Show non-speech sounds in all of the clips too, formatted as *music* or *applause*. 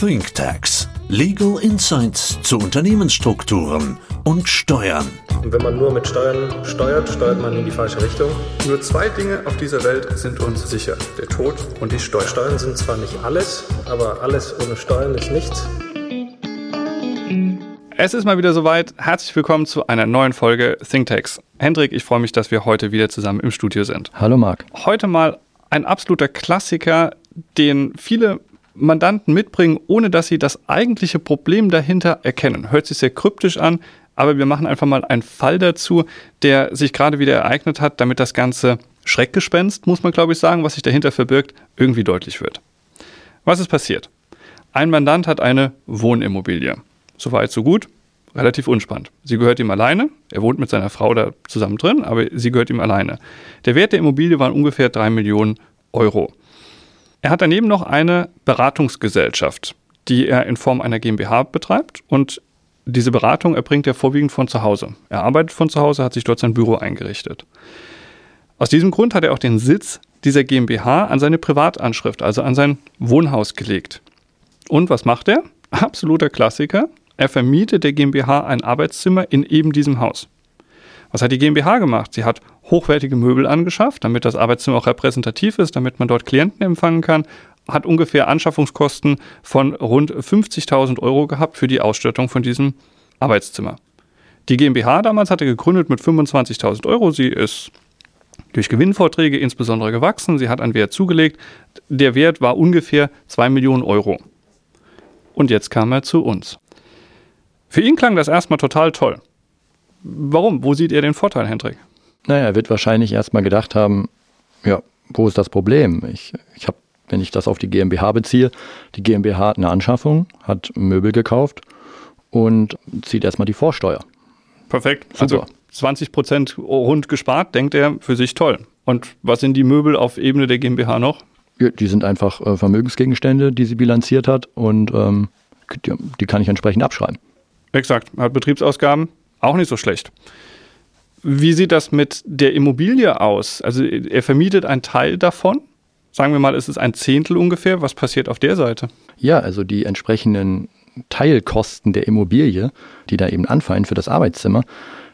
ThinkTax. Legal Insights zu Unternehmensstrukturen und Steuern. Und wenn man nur mit Steuern steuert, steuert man in die falsche Richtung. Nur zwei Dinge auf dieser Welt sind uns sicher. Der Tod und die Steuern. Steuern sind zwar nicht alles, aber alles ohne Steuern ist nichts. Es ist mal wieder soweit. Herzlich willkommen zu einer neuen Folge ThinkTax. Hendrik, ich freue mich, dass wir heute wieder zusammen im Studio sind. Hallo Marc. Heute mal ein absoluter Klassiker, den viele Mandanten mitbringen, ohne dass sie das eigentliche Problem dahinter erkennen. Hört sich sehr kryptisch an, aber wir machen einfach mal einen Fall dazu, der sich gerade wieder ereignet hat, damit das ganze Schreckgespenst, muss man glaube ich sagen, was sich dahinter verbirgt, irgendwie deutlich wird. Was ist passiert? Ein Mandant hat eine Wohnimmobilie. Soweit, so gut. Relativ unspannend. Sie gehört ihm alleine. Er wohnt mit seiner Frau da zusammen drin, aber sie gehört ihm alleine. Der Wert der Immobilie waren ungefähr 3 Millionen Euro. Er hat daneben noch eine Beratungsgesellschaft, die er in Form einer GmbH betreibt und diese Beratung erbringt er vorwiegend von zu Hause. Er arbeitet von zu Hause, hat sich dort sein Büro eingerichtet. Aus diesem Grund hat er auch den Sitz dieser GmbH an seine Privatanschrift, also an sein Wohnhaus gelegt. Und was macht er? Absoluter Klassiker. Er vermietet der GmbH ein Arbeitszimmer in eben diesem Haus. Was hat die GmbH gemacht? Sie hat hochwertige Möbel angeschafft, damit das Arbeitszimmer auch repräsentativ ist, damit man dort Klienten empfangen kann, hat ungefähr Anschaffungskosten von rund 50.000 Euro gehabt für die Ausstattung von diesem Arbeitszimmer. Die GmbH damals hatte gegründet mit 25.000 Euro. Sie ist durch Gewinnvorträge insbesondere gewachsen. Sie hat einen Wert zugelegt. Der Wert war ungefähr 2 Millionen Euro. Und jetzt kam er zu uns. Für ihn klang das erstmal total toll. Warum? Wo sieht er den Vorteil, Hendrik? Naja, er wird wahrscheinlich erstmal gedacht haben, ja, wo ist das Problem? Ich, ich habe, wenn ich das auf die GmbH beziehe, die GmbH hat eine Anschaffung, hat Möbel gekauft und zieht erstmal die Vorsteuer. Perfekt. Super. Also 20 Prozent rund gespart, denkt er für sich toll. Und was sind die Möbel auf Ebene der GmbH noch? Ja, die sind einfach äh, Vermögensgegenstände, die sie bilanziert hat und ähm, die, die kann ich entsprechend abschreiben. Exakt. Hat Betriebsausgaben, auch nicht so schlecht. Wie sieht das mit der Immobilie aus? Also er vermietet einen Teil davon. Sagen wir mal, es ist ein Zehntel ungefähr. Was passiert auf der Seite? Ja, also die entsprechenden Teilkosten der Immobilie, die da eben anfallen für das Arbeitszimmer,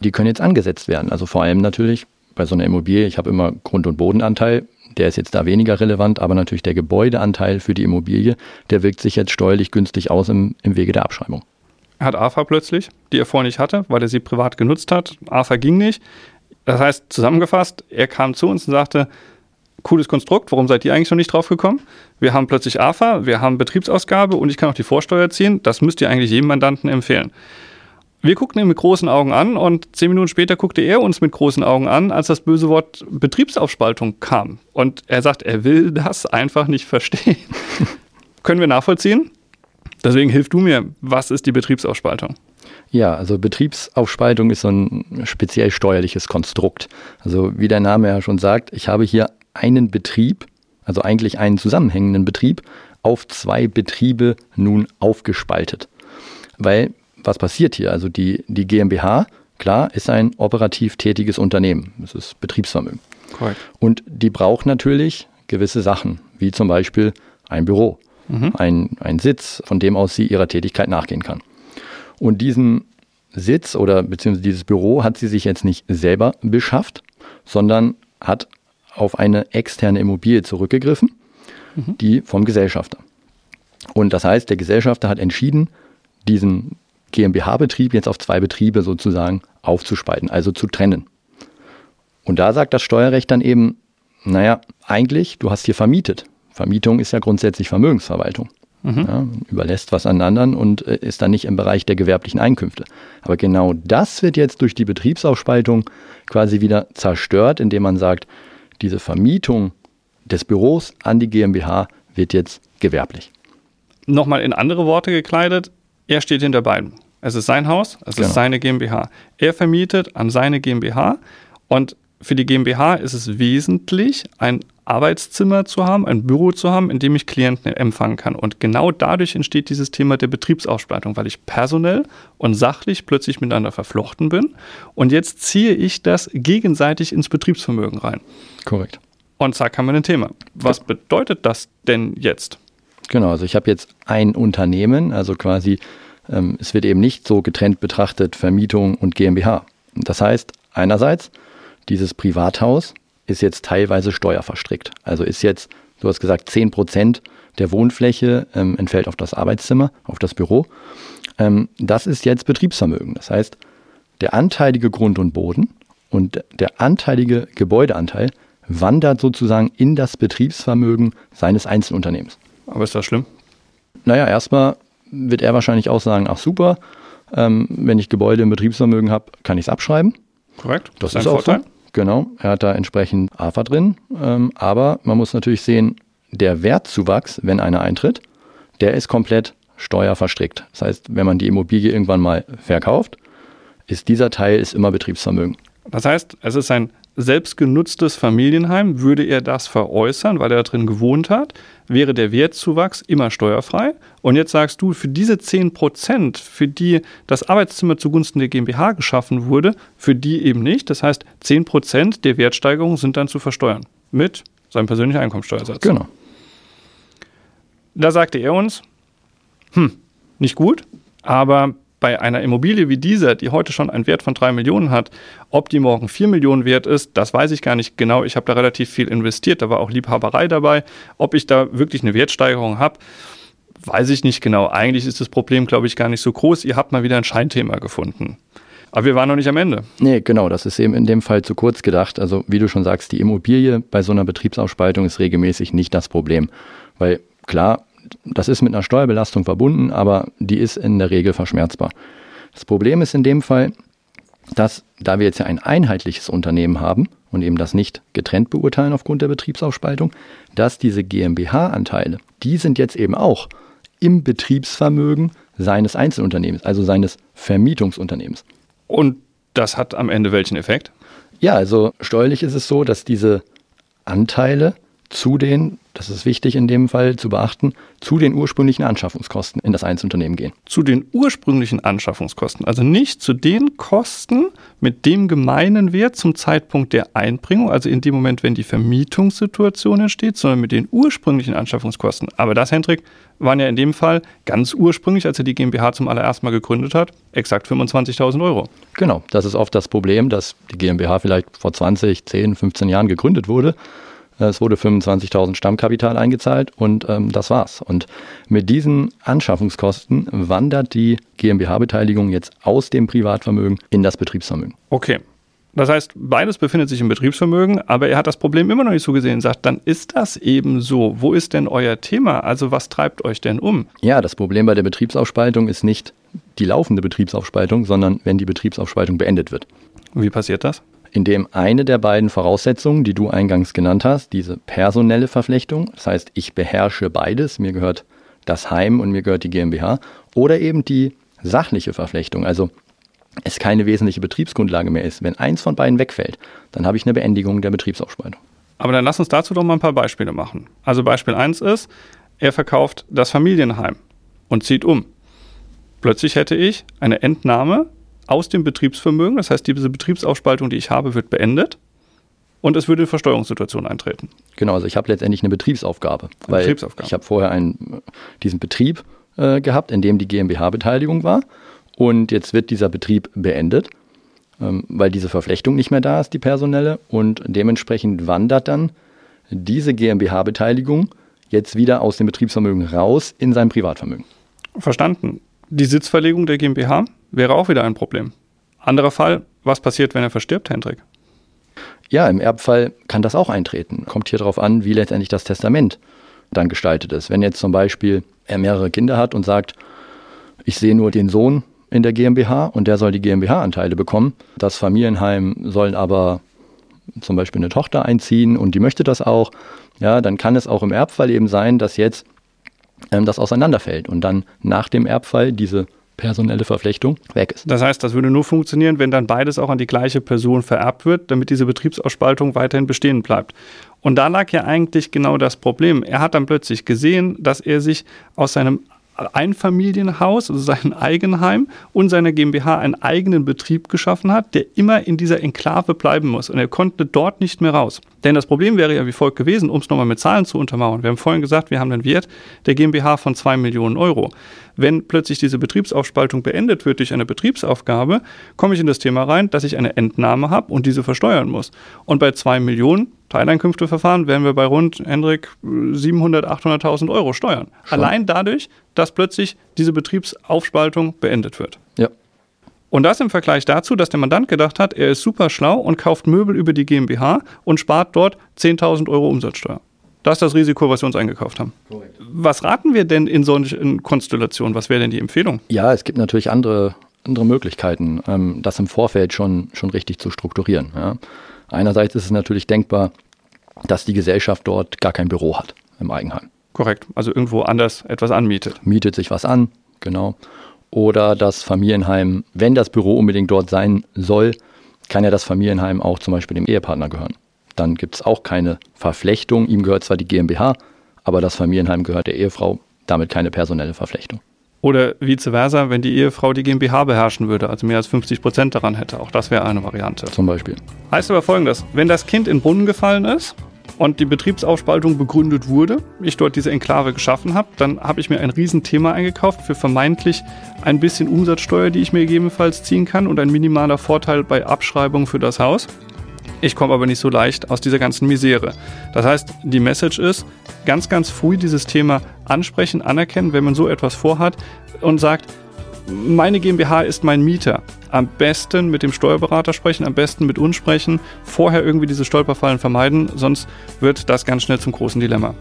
die können jetzt angesetzt werden. Also vor allem natürlich bei so einer Immobilie, ich habe immer Grund- und Bodenanteil, der ist jetzt da weniger relevant, aber natürlich der Gebäudeanteil für die Immobilie, der wirkt sich jetzt steuerlich günstig aus im, im Wege der Abschreibung. Er hat AFA plötzlich, die er vorher nicht hatte, weil er sie privat genutzt hat. AFA ging nicht. Das heißt, zusammengefasst, er kam zu uns und sagte, cooles Konstrukt, warum seid ihr eigentlich noch nicht drauf gekommen? Wir haben plötzlich AFA, wir haben Betriebsausgabe und ich kann auch die Vorsteuer ziehen. Das müsst ihr eigentlich jedem Mandanten empfehlen. Wir guckten ihn mit großen Augen an und zehn Minuten später guckte er uns mit großen Augen an, als das böse Wort Betriebsaufspaltung kam. Und er sagt, er will das einfach nicht verstehen. *laughs* Können wir nachvollziehen? Deswegen hilf du mir, was ist die Betriebsaufspaltung? Ja, also Betriebsaufspaltung ist so ein speziell steuerliches Konstrukt. Also wie der Name ja schon sagt, ich habe hier einen Betrieb, also eigentlich einen zusammenhängenden Betrieb, auf zwei Betriebe nun aufgespaltet. Weil was passiert hier? Also die, die GmbH, klar, ist ein operativ tätiges Unternehmen. Das ist Betriebsvermögen. Korrekt. Und die braucht natürlich gewisse Sachen, wie zum Beispiel ein Büro mhm. ein, ein Sitz, von dem aus sie ihrer Tätigkeit nachgehen kann. Und diesen Sitz oder beziehungsweise dieses Büro hat sie sich jetzt nicht selber beschafft, sondern hat auf eine externe Immobilie zurückgegriffen, mhm. die vom Gesellschafter. Und das heißt, der Gesellschafter hat entschieden, diesen GmbH-Betrieb jetzt auf zwei Betriebe sozusagen aufzuspalten, also zu trennen. Und da sagt das Steuerrecht dann eben, naja, eigentlich, du hast hier vermietet. Vermietung ist ja grundsätzlich Vermögensverwaltung. Mhm. Ja, überlässt was an anderen und äh, ist dann nicht im Bereich der gewerblichen Einkünfte. Aber genau das wird jetzt durch die Betriebsaufspaltung quasi wieder zerstört, indem man sagt, diese Vermietung des Büros an die GmbH wird jetzt gewerblich. Nochmal in andere Worte gekleidet, er steht hinter beiden. Es ist sein Haus, es genau. ist seine GmbH. Er vermietet an seine GmbH und für die GmbH ist es wesentlich, ein Arbeitszimmer zu haben, ein Büro zu haben, in dem ich Klienten empfangen kann. Und genau dadurch entsteht dieses Thema der Betriebsausspaltung, weil ich personell und sachlich plötzlich miteinander verflochten bin. Und jetzt ziehe ich das gegenseitig ins Betriebsvermögen rein. Korrekt. Und zack haben wir ein Thema. Was bedeutet das denn jetzt? Genau, also ich habe jetzt ein Unternehmen, also quasi, ähm, es wird eben nicht so getrennt betrachtet, Vermietung und GmbH. Das heißt, einerseits, dieses Privathaus ist jetzt teilweise steuerverstrickt. Also ist jetzt, du hast gesagt, 10 Prozent der Wohnfläche ähm, entfällt auf das Arbeitszimmer, auf das Büro. Ähm, das ist jetzt Betriebsvermögen. Das heißt, der anteilige Grund und Boden und der anteilige Gebäudeanteil wandert sozusagen in das Betriebsvermögen seines Einzelunternehmens. Aber ist das schlimm? Naja, erstmal wird er wahrscheinlich auch sagen, ach super, ähm, wenn ich Gebäude im Betriebsvermögen habe, kann ich es abschreiben. Korrekt. Das, das ist, ein Vorteil. So. Genau, er hat da entsprechend AFA drin. Ähm, aber man muss natürlich sehen, der Wertzuwachs, wenn einer eintritt, der ist komplett steuerverstrickt. Das heißt, wenn man die Immobilie irgendwann mal verkauft, ist dieser Teil ist immer Betriebsvermögen. Das heißt, es ist ein selbstgenutztes Familienheim, würde er das veräußern, weil er da drin gewohnt hat, wäre der Wertzuwachs immer steuerfrei. Und jetzt sagst du, für diese 10 Prozent, für die das Arbeitszimmer zugunsten der GmbH geschaffen wurde, für die eben nicht. Das heißt, 10 Prozent der Wertsteigerung sind dann zu versteuern mit seinem persönlichen Einkommensteuersatz. Genau. Da sagte er uns, hm, nicht gut, aber bei einer Immobilie wie dieser, die heute schon einen Wert von drei Millionen hat, ob die morgen vier Millionen wert ist, das weiß ich gar nicht genau. Ich habe da relativ viel investiert, da war auch Liebhaberei dabei. Ob ich da wirklich eine Wertsteigerung habe, weiß ich nicht genau. Eigentlich ist das Problem, glaube ich, gar nicht so groß. Ihr habt mal wieder ein Scheinthema gefunden. Aber wir waren noch nicht am Ende. Nee, genau, das ist eben in dem Fall zu kurz gedacht. Also wie du schon sagst, die Immobilie bei so einer Betriebsausspaltung ist regelmäßig nicht das Problem. Weil klar, das ist mit einer Steuerbelastung verbunden, aber die ist in der Regel verschmerzbar. Das Problem ist in dem Fall, dass, da wir jetzt ja ein einheitliches Unternehmen haben und eben das nicht getrennt beurteilen aufgrund der Betriebsaufspaltung, dass diese GmbH-Anteile, die sind jetzt eben auch im Betriebsvermögen seines Einzelunternehmens, also seines Vermietungsunternehmens. Und das hat am Ende welchen Effekt? Ja, also steuerlich ist es so, dass diese Anteile zu den, das ist wichtig in dem Fall zu beachten, zu den ursprünglichen Anschaffungskosten in das Einzelunternehmen gehen. Zu den ursprünglichen Anschaffungskosten, also nicht zu den Kosten mit dem gemeinen Wert zum Zeitpunkt der Einbringung, also in dem Moment, wenn die Vermietungssituation entsteht, sondern mit den ursprünglichen Anschaffungskosten. Aber das, Hendrik, waren ja in dem Fall ganz ursprünglich, als er die GmbH zum allerersten Mal gegründet hat, exakt 25.000 Euro. Genau, das ist oft das Problem, dass die GmbH vielleicht vor 20, 10, 15 Jahren gegründet wurde es wurde 25.000 Stammkapital eingezahlt und ähm, das war's. Und mit diesen Anschaffungskosten wandert die GmbH-Beteiligung jetzt aus dem Privatvermögen in das Betriebsvermögen. Okay. Das heißt, beides befindet sich im Betriebsvermögen, aber er hat das Problem immer noch nicht so gesehen. Sagt, dann ist das eben so. Wo ist denn euer Thema? Also was treibt euch denn um? Ja, das Problem bei der Betriebsaufspaltung ist nicht die laufende Betriebsaufspaltung, sondern wenn die Betriebsaufspaltung beendet wird. Wie passiert das? In dem eine der beiden Voraussetzungen, die du eingangs genannt hast, diese personelle Verflechtung, das heißt, ich beherrsche beides, mir gehört das Heim und mir gehört die GmbH, oder eben die sachliche Verflechtung, also es keine wesentliche Betriebsgrundlage mehr ist. Wenn eins von beiden wegfällt, dann habe ich eine Beendigung der Betriebsaufspaltung. Aber dann lass uns dazu doch mal ein paar Beispiele machen. Also Beispiel 1 ist, er verkauft das Familienheim und zieht um. Plötzlich hätte ich eine Entnahme aus dem Betriebsvermögen. Das heißt, diese Betriebsaufspaltung, die ich habe, wird beendet und es würde eine Versteuerungssituation eintreten. Genau, also ich habe letztendlich eine Betriebsaufgabe. Eine weil Betriebsaufgabe. Ich habe vorher einen, diesen Betrieb äh, gehabt, in dem die GmbH-Beteiligung war und jetzt wird dieser Betrieb beendet, ähm, weil diese Verflechtung nicht mehr da ist, die personelle und dementsprechend wandert dann diese GmbH-Beteiligung jetzt wieder aus dem Betriebsvermögen raus in sein Privatvermögen. Verstanden. Die Sitzverlegung der GmbH wäre auch wieder ein Problem. Anderer Fall, was passiert, wenn er verstirbt, Hendrik? Ja, im Erbfall kann das auch eintreten. Kommt hier darauf an, wie letztendlich das Testament dann gestaltet ist. Wenn jetzt zum Beispiel er mehrere Kinder hat und sagt, ich sehe nur den Sohn in der GmbH und der soll die GmbH-Anteile bekommen, das Familienheim soll aber zum Beispiel eine Tochter einziehen und die möchte das auch, ja, dann kann es auch im Erbfall eben sein, dass jetzt ähm, das auseinanderfällt und dann nach dem Erbfall diese personelle Verflechtung weg ist. Das heißt, das würde nur funktionieren, wenn dann beides auch an die gleiche Person vererbt wird, damit diese Betriebsausspaltung weiterhin bestehen bleibt. Und da lag ja eigentlich genau das Problem. Er hat dann plötzlich gesehen, dass er sich aus seinem Einfamilienhaus, also sein Eigenheim und seiner GmbH einen eigenen Betrieb geschaffen hat, der immer in dieser Enklave bleiben muss. Und er konnte dort nicht mehr raus. Denn das Problem wäre ja wie folgt gewesen, um es nochmal mit Zahlen zu untermauern. Wir haben vorhin gesagt, wir haben einen Wert der GmbH von 2 Millionen Euro. Wenn plötzlich diese Betriebsaufspaltung beendet wird durch eine Betriebsaufgabe, komme ich in das Thema rein, dass ich eine Entnahme habe und diese versteuern muss. Und bei 2 Millionen Teileinkünfteverfahren wären wir bei rund, Hendrik, 700.000, 800.000 Euro Steuern. Schon. Allein dadurch, dass plötzlich diese Betriebsaufspaltung beendet wird. Ja. Und das im Vergleich dazu, dass der Mandant gedacht hat, er ist super schlau und kauft Möbel über die GmbH und spart dort 10.000 Euro Umsatzsteuer. Das ist das Risiko, was wir uns eingekauft haben. Correct. Was raten wir denn in solchen Konstellationen? Was wäre denn die Empfehlung? Ja, es gibt natürlich andere, andere Möglichkeiten, ähm, das im Vorfeld schon, schon richtig zu strukturieren. Ja. Einerseits ist es natürlich denkbar, dass die Gesellschaft dort gar kein Büro hat im Eigenheim. Korrekt, also irgendwo anders etwas anmietet. Mietet sich was an, genau. Oder das Familienheim, wenn das Büro unbedingt dort sein soll, kann ja das Familienheim auch zum Beispiel dem Ehepartner gehören. Dann gibt es auch keine Verflechtung. Ihm gehört zwar die GmbH, aber das Familienheim gehört der Ehefrau, damit keine personelle Verflechtung. Oder vice versa, wenn die Ehefrau die GmbH beherrschen würde, also mehr als 50 Prozent daran hätte. Auch das wäre eine Variante. Zum Beispiel. Heißt aber folgendes: Wenn das Kind in Brunnen gefallen ist und die Betriebsaufspaltung begründet wurde, ich dort diese Enklave geschaffen habe, dann habe ich mir ein Riesenthema eingekauft für vermeintlich ein bisschen Umsatzsteuer, die ich mir gegebenenfalls ziehen kann und ein minimaler Vorteil bei Abschreibung für das Haus. Ich komme aber nicht so leicht aus dieser ganzen Misere. Das heißt, die Message ist, ganz, ganz früh dieses Thema ansprechen, anerkennen, wenn man so etwas vorhat und sagt, meine GmbH ist mein Mieter. Am besten mit dem Steuerberater sprechen, am besten mit uns sprechen, vorher irgendwie diese Stolperfallen vermeiden, sonst wird das ganz schnell zum großen Dilemma.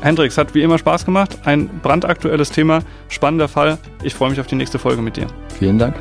Hendrix, hat wie immer Spaß gemacht. Ein brandaktuelles Thema, spannender Fall. Ich freue mich auf die nächste Folge mit dir. Vielen Dank.